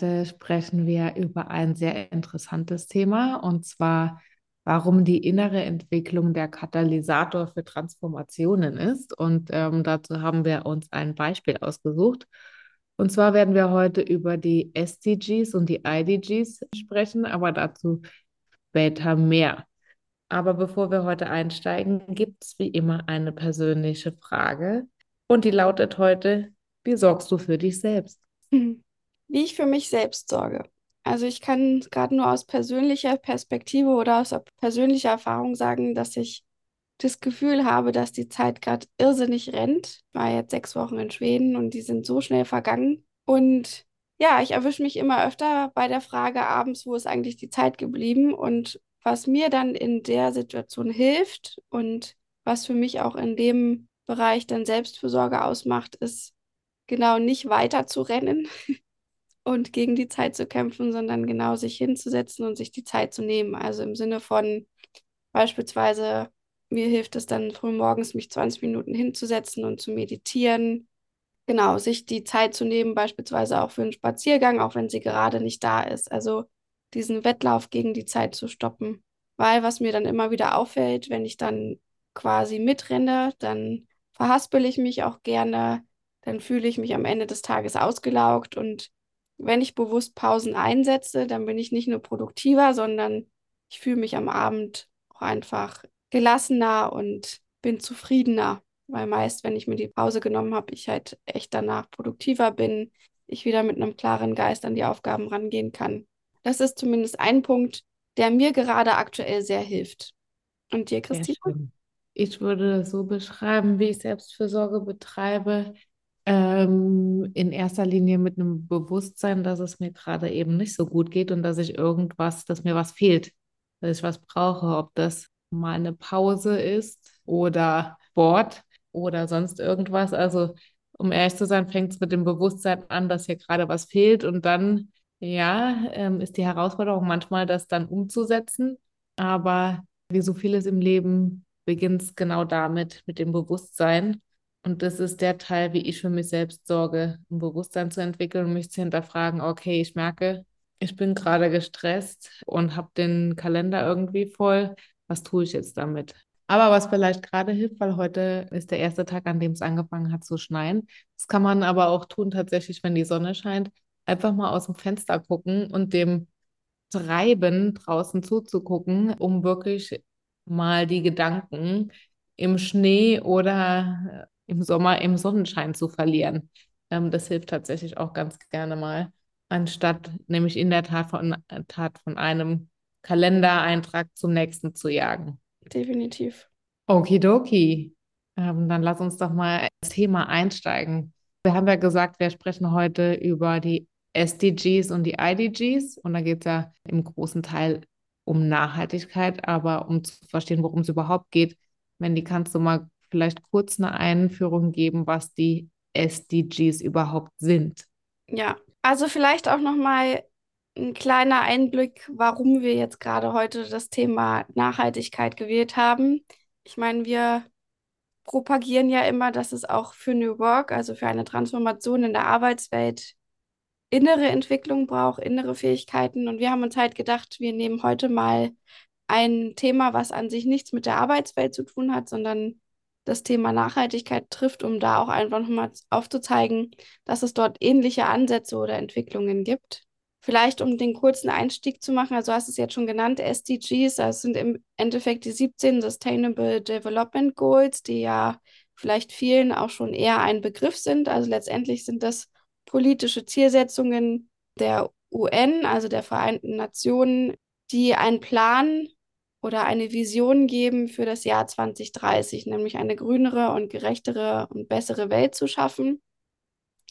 Heute sprechen wir über ein sehr interessantes Thema und zwar, warum die innere Entwicklung der Katalysator für Transformationen ist. Und ähm, dazu haben wir uns ein Beispiel ausgesucht. Und zwar werden wir heute über die SDGs und die IDGs sprechen, aber dazu später mehr. Aber bevor wir heute einsteigen, gibt es wie immer eine persönliche Frage. Und die lautet heute, wie sorgst du für dich selbst? Wie ich für mich selbst sorge. Also ich kann gerade nur aus persönlicher Perspektive oder aus persönlicher Erfahrung sagen, dass ich das Gefühl habe, dass die Zeit gerade irrsinnig rennt. Ich war jetzt sechs Wochen in Schweden und die sind so schnell vergangen. Und ja, ich erwische mich immer öfter bei der Frage abends, wo ist eigentlich die Zeit geblieben? Und was mir dann in der Situation hilft und was für mich auch in dem Bereich dann Selbstfürsorge ausmacht, ist genau nicht weiter zu rennen und gegen die Zeit zu kämpfen, sondern genau sich hinzusetzen und sich die Zeit zu nehmen. Also im Sinne von beispielsweise, mir hilft es dann früh morgens, mich 20 Minuten hinzusetzen und zu meditieren. Genau, sich die Zeit zu nehmen, beispielsweise auch für einen Spaziergang, auch wenn sie gerade nicht da ist. Also diesen Wettlauf gegen die Zeit zu stoppen. Weil was mir dann immer wieder auffällt, wenn ich dann quasi mitrenne, dann verhaspel ich mich auch gerne, dann fühle ich mich am Ende des Tages ausgelaugt und wenn ich bewusst Pausen einsetze, dann bin ich nicht nur produktiver, sondern ich fühle mich am Abend auch einfach gelassener und bin zufriedener, weil meist, wenn ich mir die Pause genommen habe, ich halt echt danach produktiver bin, ich wieder mit einem klaren Geist an die Aufgaben rangehen kann. Das ist zumindest ein Punkt, der mir gerade aktuell sehr hilft. Und dir, Christine? Ich würde das so beschreiben, wie ich Selbstfürsorge betreibe. Ähm, in erster Linie mit einem Bewusstsein, dass es mir gerade eben nicht so gut geht und dass ich irgendwas, dass mir was fehlt, dass ich was brauche, ob das mal eine Pause ist oder Sport oder sonst irgendwas. Also, um ehrlich zu sein, fängt es mit dem Bewusstsein an, dass hier gerade was fehlt und dann ja, ähm, ist die Herausforderung manchmal, das dann umzusetzen. Aber wie so vieles im Leben beginnt es genau damit, mit dem Bewusstsein. Und das ist der Teil, wie ich für mich selbst sorge, ein Bewusstsein zu entwickeln und mich zu hinterfragen, okay, ich merke, ich bin gerade gestresst und habe den Kalender irgendwie voll. Was tue ich jetzt damit? Aber was vielleicht gerade hilft, weil heute ist der erste Tag, an dem es angefangen hat zu schneien. Das kann man aber auch tun tatsächlich, wenn die Sonne scheint einfach mal aus dem Fenster gucken und dem Treiben draußen zuzugucken, um wirklich mal die Gedanken im Schnee oder im Sommer im Sonnenschein zu verlieren. Ähm, das hilft tatsächlich auch ganz gerne mal, anstatt nämlich in der Tat von, äh, Tat von einem Kalendereintrag zum nächsten zu jagen. Definitiv. Okidoki. Ähm, dann lass uns doch mal ins Thema einsteigen. Wir haben ja gesagt, wir sprechen heute über die SDGs und die IDGs. Und da geht es ja im großen Teil um Nachhaltigkeit, aber um zu verstehen, worum es überhaupt geht, Mandy, kannst du mal vielleicht kurz eine Einführung geben, was die SDGs überhaupt sind? Ja, also vielleicht auch noch mal ein kleiner Einblick, warum wir jetzt gerade heute das Thema Nachhaltigkeit gewählt haben. Ich meine, wir propagieren ja immer, dass es auch für New Work, also für eine Transformation in der Arbeitswelt, innere Entwicklung braucht, innere Fähigkeiten. Und wir haben uns halt gedacht, wir nehmen heute mal ein Thema, was an sich nichts mit der Arbeitswelt zu tun hat, sondern das Thema Nachhaltigkeit trifft, um da auch einfach nochmal aufzuzeigen, dass es dort ähnliche Ansätze oder Entwicklungen gibt. Vielleicht um den kurzen Einstieg zu machen, also hast du es jetzt schon genannt, SDGs, das sind im Endeffekt die 17 Sustainable Development Goals, die ja vielleicht vielen auch schon eher ein Begriff sind. Also letztendlich sind das politische Zielsetzungen der UN, also der Vereinten Nationen, die einen Plan oder eine Vision geben für das Jahr 2030, nämlich eine grünere und gerechtere und bessere Welt zu schaffen.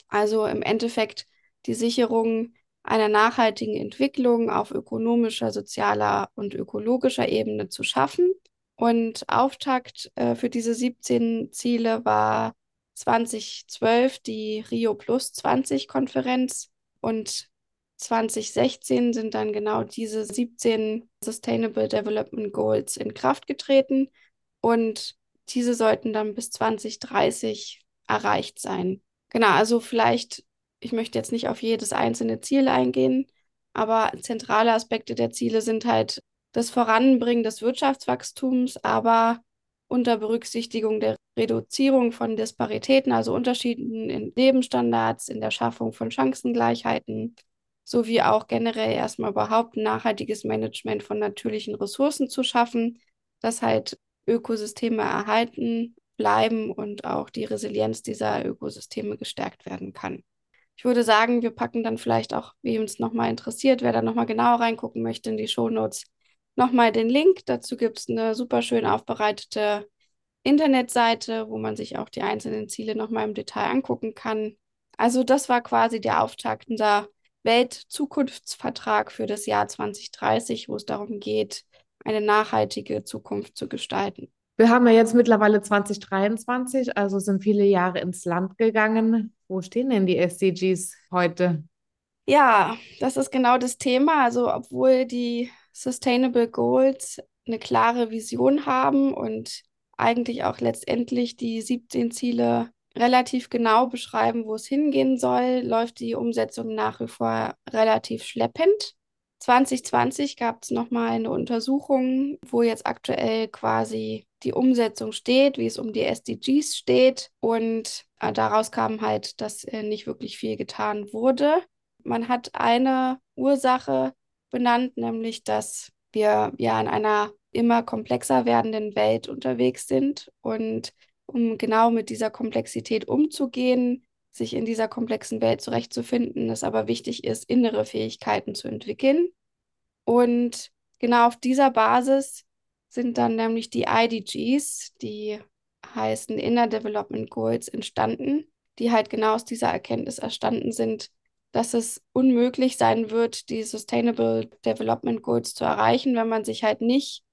Also im Endeffekt die Sicherung einer nachhaltigen Entwicklung auf ökonomischer, sozialer und ökologischer Ebene zu schaffen. Und Auftakt äh, für diese 17 Ziele war 2012 die Rio Plus 20 Konferenz und 2016 sind dann genau diese 17 Sustainable Development Goals in Kraft getreten und diese sollten dann bis 2030 erreicht sein. Genau, also vielleicht Ich möchte jetzt nicht auf jedes einzelne Ziel eingehen, aber zentrale Aspekte der Ziele sind halt das Voranbringen des Wirtschaftswachstums, aber unter Berücksichtigung der Reduzierung von Disparitäten, also Unterschieden in Lebensstandards, in der Schaffung von Chancengleichheiten, sowie auch generell erstmal überhaupt nachhaltiges Management von natürlichen Ressourcen zu schaffen, dass halt Ökosysteme erhalten bleiben und auch die Resilienz dieser Ökosysteme gestärkt werden kann. Ich würde sagen, wir packen dann vielleicht auch, wem es nochmal interessiert, wer da nochmal genauer reingucken möchte in die Shownotes, nochmal den Link. Dazu gibt es eine super schön aufbereitete Internetseite, wo man sich auch die einzelnen Ziele nochmal im Detail angucken kann. Also das war quasi der Auftakt unser Weltzukunftsvertrag für das Jahr 2030, wo es darum geht, eine nachhaltige Zukunft zu gestalten. Wir haben ja jetzt mittlerweile 2023, also sind viele Jahre ins Land gegangen. Wo stehen denn die SDGs heute? Ja, das ist genau das Thema. Also, obwohl die Sustainable Goals eine klare Vision haben und eigentlich auch letztendlich die 17 Ziele relativ genau beschreiben, wo es hingehen soll, läuft die Umsetzung nach wie vor relativ schleppend. 2020 gab es nochmal eine Untersuchung, wo jetzt aktuell quasi die Umsetzung steht, wie es um die SDGs steht. Und äh, daraus kam halt, dass äh, nicht wirklich viel getan wurde. Man hat eine Ursache benannt, nämlich dass wir ja in einer immer komplexer werdenden Welt unterwegs sind und um genau mit dieser Komplexität umzugehen, sich in dieser komplexen Welt zurechtzufinden, es aber wichtig ist, innere Fähigkeiten zu entwickeln. Und genau auf dieser Basis sind dann nämlich die IDGs, die heißen Inner Development Goals, entstanden, die halt genau aus dieser Erkenntnis erstanden sind, dass es unmöglich sein wird, die Sustainable Development Goals zu erreichen, wenn man sich halt nicht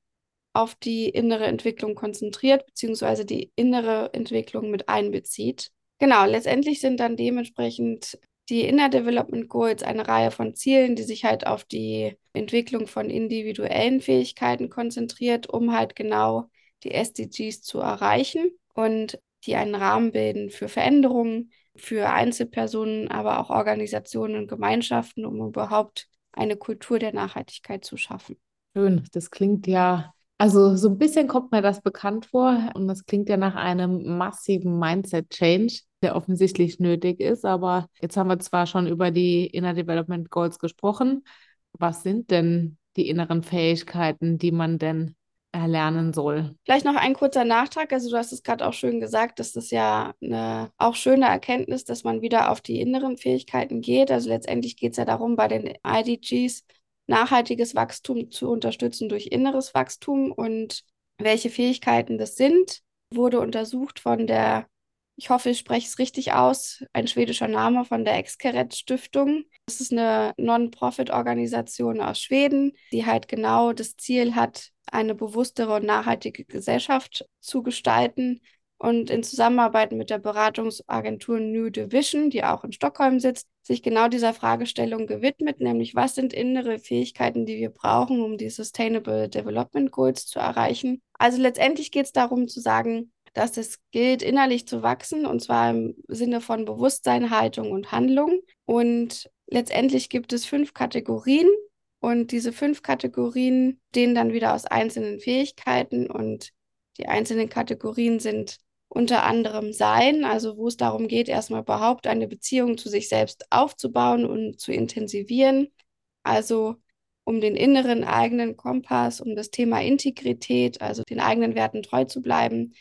auf die innere Entwicklung konzentriert, beziehungsweise die innere Entwicklung mit einbezieht. Genau, letztendlich sind dann dementsprechend die Inner Development Goals eine Reihe von Zielen, die sich halt auf die Entwicklung von individuellen Fähigkeiten konzentriert, um halt genau die SDGs zu erreichen und die einen Rahmen bilden für Veränderungen, für Einzelpersonen, aber auch Organisationen und Gemeinschaften, um überhaupt eine Kultur der Nachhaltigkeit zu schaffen. Schön, das klingt ja also so ein bisschen kommt mir das bekannt vor und das klingt ja nach einem massiven Mindset-Change, der offensichtlich nötig ist. Aber jetzt haben wir zwar schon über die Inner Development Goals gesprochen. Was sind denn die inneren Fähigkeiten, die man denn erlernen soll? Vielleicht noch ein kurzer Nachtrag. Also du hast es gerade auch schön gesagt, dass das ja eine auch schöne Erkenntnis, dass man wieder auf die inneren Fähigkeiten geht. Also letztendlich geht es ja darum, bei den IDGs nachhaltiges Wachstum zu unterstützen durch inneres Wachstum und welche Fähigkeiten das sind, wurde untersucht von der, ich hoffe, ich spreche es richtig aus, ein schwedischer Name von der Exkeret Stiftung. Das ist eine Non-Profit-Organisation aus Schweden, die halt genau das Ziel hat, eine bewusstere und nachhaltige Gesellschaft zu gestalten und in Zusammenarbeit mit der Beratungsagentur New Division, die auch in Stockholm sitzt, sich genau dieser Fragestellung gewidmet, nämlich was sind innere Fähigkeiten, die wir brauchen, um die Sustainable Development Goals zu erreichen. Also letztendlich geht es darum zu sagen, dass es gilt, innerlich zu wachsen, und zwar im Sinne von Bewusstsein, Haltung und Handlung. Und letztendlich gibt es fünf Kategorien. Und diese fünf Kategorien stehen dann wieder aus einzelnen Fähigkeiten und die einzelnen Kategorien sind unter anderem sein, also wo es darum geht, erstmal überhaupt eine Beziehung zu sich selbst aufzubauen und zu intensivieren. Also um den inneren eigenen Kompass, um das Thema Integrität, also den eigenen Werten treu zu bleiben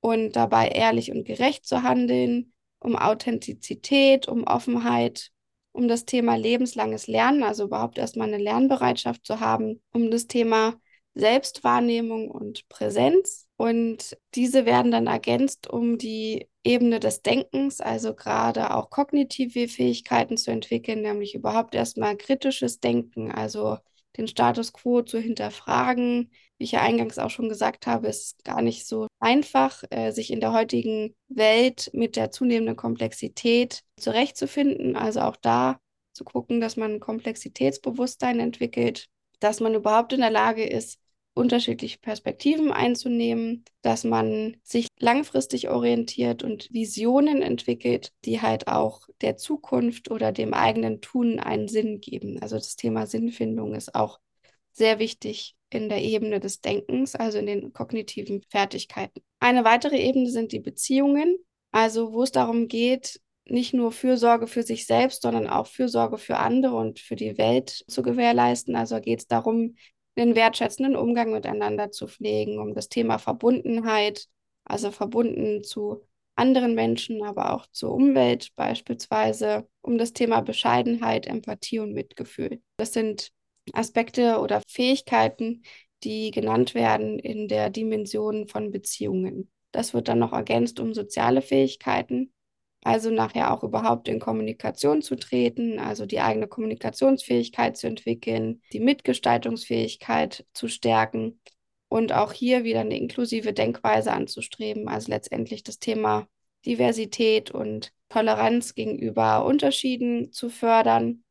und dabei ehrlich und gerecht zu handeln, um Authentizität, um Offenheit, um das Thema lebenslanges Lernen, also überhaupt erstmal eine Lernbereitschaft zu haben, um das Thema Selbstwahrnehmung und Präsenz. Und diese werden dann ergänzt um die Ebene des Denkens, also gerade auch kognitive Fähigkeiten zu entwickeln, nämlich überhaupt erstmal kritisches Denken, also den Status quo zu hinterfragen. Wie ich ja eingangs auch schon gesagt habe, ist gar nicht so einfach, äh, sich in der heutigen Welt mit der zunehmenden Komplexität zurechtzufinden. Also auch da zu gucken, dass man Komplexitätsbewusstsein entwickelt dass man überhaupt in der Lage ist, unterschiedliche Perspektiven einzunehmen, dass man sich langfristig orientiert und Visionen entwickelt, die halt auch der Zukunft oder dem eigenen Tun einen Sinn geben. Also das Thema Sinnfindung ist auch sehr wichtig in der Ebene des Denkens, also in den kognitiven Fertigkeiten. Eine weitere Ebene sind die Beziehungen, also wo es darum geht, nicht nur Fürsorge für sich selbst, sondern auch Fürsorge für andere und für die Welt zu gewährleisten. Also geht es darum, einen wertschätzenden Umgang miteinander zu pflegen, um das Thema Verbundenheit, also verbunden zu anderen Menschen, aber auch zur Umwelt beispielsweise, um das Thema Bescheidenheit, Empathie und Mitgefühl. Das sind Aspekte oder Fähigkeiten, die genannt werden in der Dimension von Beziehungen. Das wird dann noch ergänzt um soziale Fähigkeiten, also nachher auch überhaupt in Kommunikation zu treten, also die eigene Kommunikationsfähigkeit zu entwickeln, die Mitgestaltungsfähigkeit zu stärken und auch hier wieder eine inklusive Denkweise anzustreben, also letztendlich das Thema Diversität und Toleranz gegenüber Unterschieden zu fördern,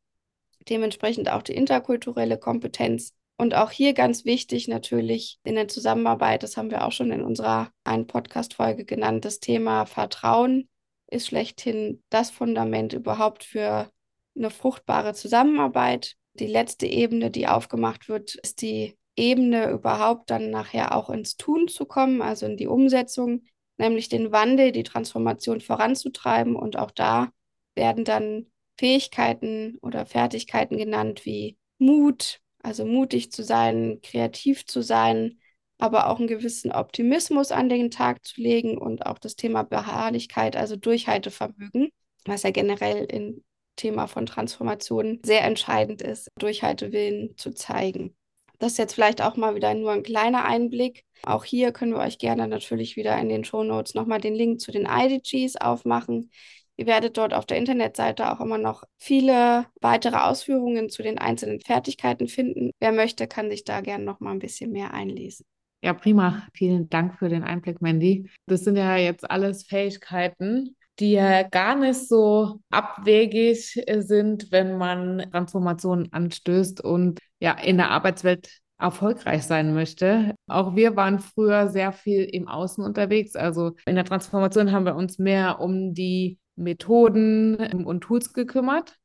dementsprechend auch die interkulturelle Kompetenz. Und auch hier ganz wichtig natürlich in der Zusammenarbeit, das haben wir auch schon in unserer einen Podcast-Folge genannt, das Thema Vertrauen ist schlechthin das Fundament überhaupt für eine fruchtbare Zusammenarbeit. Die letzte Ebene, die aufgemacht wird, ist die Ebene überhaupt dann nachher auch ins Tun zu kommen, also in die Umsetzung, nämlich den Wandel, die Transformation voranzutreiben. Und auch da werden dann Fähigkeiten oder Fertigkeiten genannt wie Mut, also mutig zu sein, kreativ zu sein, aber auch einen gewissen Optimismus an den Tag zu legen und auch das Thema Beharrlichkeit, also Durchhaltevermögen, was ja generell im Thema von Transformationen sehr entscheidend ist, Durchhaltewillen zu zeigen. Das ist jetzt vielleicht auch mal wieder nur ein kleiner Einblick. Auch hier können wir euch gerne natürlich wieder in den Show Notes nochmal den Link zu den IDGs aufmachen. Ihr werdet dort auf der Internetseite auch immer noch viele weitere Ausführungen zu den einzelnen Fertigkeiten finden. Wer möchte, kann sich da gerne noch mal ein bisschen mehr einlesen. Ja, prima. Vielen Dank für den Einblick, Mandy. Das sind ja jetzt alles Fähigkeiten, die ja gar nicht so abwegig sind, wenn man Transformationen anstößt und ja in der Arbeitswelt erfolgreich sein möchte. Auch wir waren früher sehr viel im Außen unterwegs. Also in der Transformation haben wir uns mehr um die Methoden und Tools gekümmert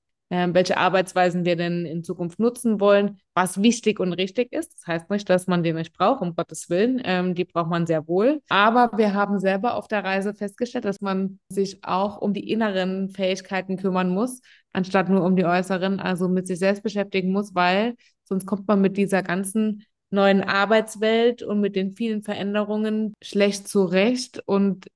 welche Arbeitsweisen wir denn in Zukunft nutzen wollen, was wichtig und richtig ist. Das heißt nicht, dass man die nicht braucht, um Gottes Willen. Ähm, die braucht man sehr wohl. Aber wir haben selber auf der Reise festgestellt, dass man sich auch um die inneren Fähigkeiten kümmern muss, anstatt nur um die äußeren, also mit sich selbst beschäftigen muss, weil sonst kommt man mit dieser ganzen neuen Arbeitswelt und mit den vielen Veränderungen schlecht zurecht und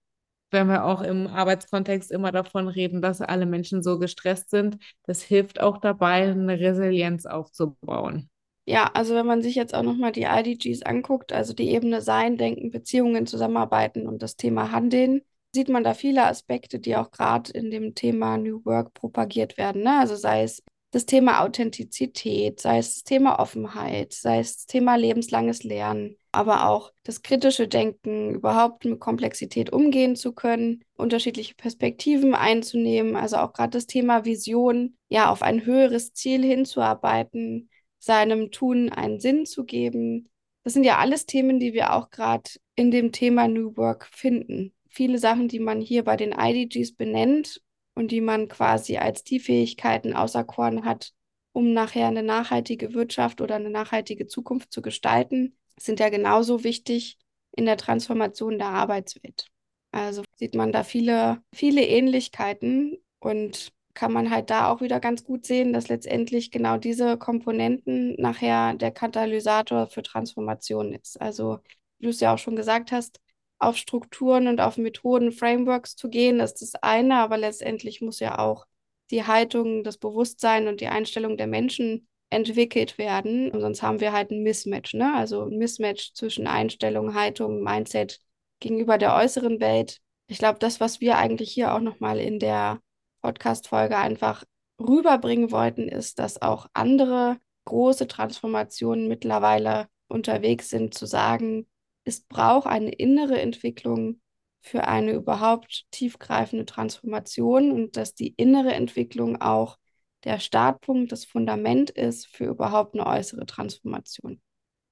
wenn wir auch im Arbeitskontext immer davon reden, dass alle Menschen so gestresst sind, das hilft auch dabei, eine Resilienz aufzubauen. Ja, also wenn man sich jetzt auch nochmal die IDGs anguckt, also die Ebene Sein, Denken, Beziehungen, Zusammenarbeiten und das Thema Handeln, sieht man da viele Aspekte, die auch gerade in dem Thema New Work propagiert werden. Ne? Also sei es das Thema Authentizität, sei es das Thema Offenheit, sei es das Thema lebenslanges Lernen, aber auch das kritische Denken, überhaupt mit Komplexität umgehen zu können, unterschiedliche Perspektiven einzunehmen, also auch gerade das Thema Vision, ja, auf ein höheres Ziel hinzuarbeiten, seinem Tun einen Sinn zu geben. Das sind ja alles Themen, die wir auch gerade in dem Thema New Work finden. Viele Sachen, die man hier bei den IDGs benennt und die man quasi als die Fähigkeiten auserkoren hat, um nachher eine nachhaltige Wirtschaft oder eine nachhaltige Zukunft zu gestalten, sind ja genauso wichtig in der Transformation der Arbeitswelt. Also sieht man da viele, viele Ähnlichkeiten und kann man halt da auch wieder ganz gut sehen, dass letztendlich genau diese Komponenten nachher der Katalysator für Transformation ist. Also, wie du es ja auch schon gesagt hast, auf Strukturen und auf Methoden, Frameworks zu gehen, ist das eine, aber letztendlich muss ja auch die Haltung, das Bewusstsein und die Einstellung der Menschen entwickelt werden. Und sonst haben wir halt ein Mismatch, ne? Also ein Mismatch zwischen Einstellung, Haltung, Mindset gegenüber der äußeren Welt. Ich glaube, das, was wir eigentlich hier auch nochmal in der Podcast-Folge einfach rüberbringen wollten, ist, dass auch andere große Transformationen mittlerweile unterwegs sind, zu sagen, es braucht eine innere Entwicklung für eine überhaupt tiefgreifende Transformation und dass die innere Entwicklung auch der Startpunkt, das Fundament ist für überhaupt eine äußere Transformation.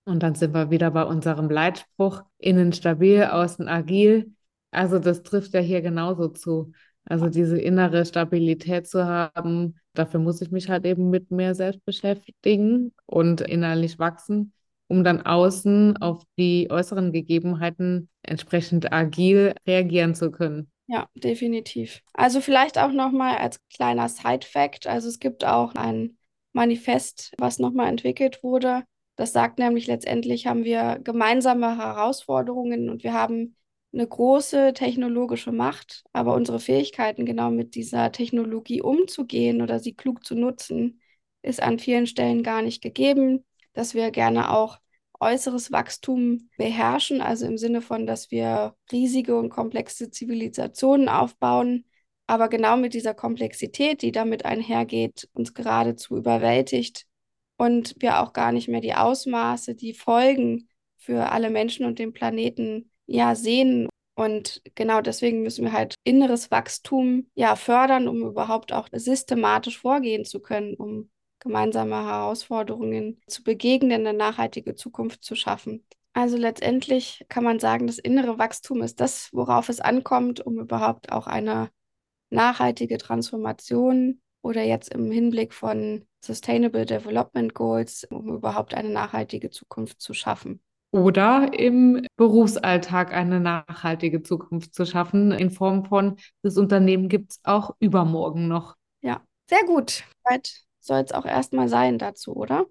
Und dann sind wir wieder bei unserem Leitspruch, innen stabil, außen agil. Also das trifft ja hier genauso zu. Also diese innere Stabilität zu haben, dafür muss ich mich halt eben mit mir selbst beschäftigen und innerlich wachsen, um dann außen auf die äußeren Gegebenheiten entsprechend agil reagieren zu können. Ja, definitiv. Also vielleicht auch nochmal als kleiner Side-Fact. Also es gibt auch ein Manifest, was nochmal entwickelt wurde. Das sagt nämlich letztendlich haben wir gemeinsame Herausforderungen und wir haben eine große technologische Macht, aber unsere Fähigkeiten, genau mit dieser Technologie umzugehen oder sie klug zu nutzen, ist an vielen Stellen gar nicht gegeben, dass wir gerne auch äußeres Wachstum beherrschen, also im Sinne von, dass wir riesige und komplexe Zivilisationen aufbauen, aber genau mit dieser Komplexität, die damit einhergeht, uns geradezu überwältigt und wir auch gar nicht mehr die Ausmaße, die Folgen für alle Menschen und den Planeten ja sehen. Und genau deswegen müssen wir halt inneres Wachstum ja fördern, um überhaupt auch systematisch vorgehen zu können, um gemeinsame Herausforderungen zu begegnen, eine nachhaltige Zukunft zu schaffen. Also letztendlich kann man sagen, das innere Wachstum ist das, worauf es ankommt, um überhaupt auch eine nachhaltige Transformation oder jetzt im Hinblick von Sustainable Development Goals, um überhaupt eine nachhaltige Zukunft zu schaffen. Oder im Berufsalltag eine nachhaltige Zukunft zu schaffen, in Form von, das Unternehmen gibt es auch übermorgen noch. Ja, sehr gut. Zeit soll es auch erstmal sein dazu, oder?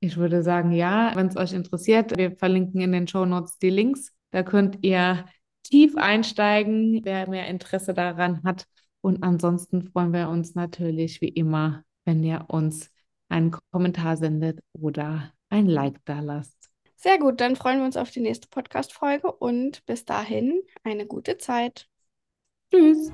Ich würde sagen, ja, wenn es euch interessiert, wir verlinken in den Show Notes die Links. Da könnt ihr tief einsteigen, wer mehr Interesse daran hat. Und ansonsten freuen wir uns natürlich wie immer, wenn ihr uns einen Kommentar sendet oder ein Like da lasst. Sehr gut, dann freuen wir uns auf die nächste Podcast-Folge und bis dahin eine gute Zeit. Tschüss.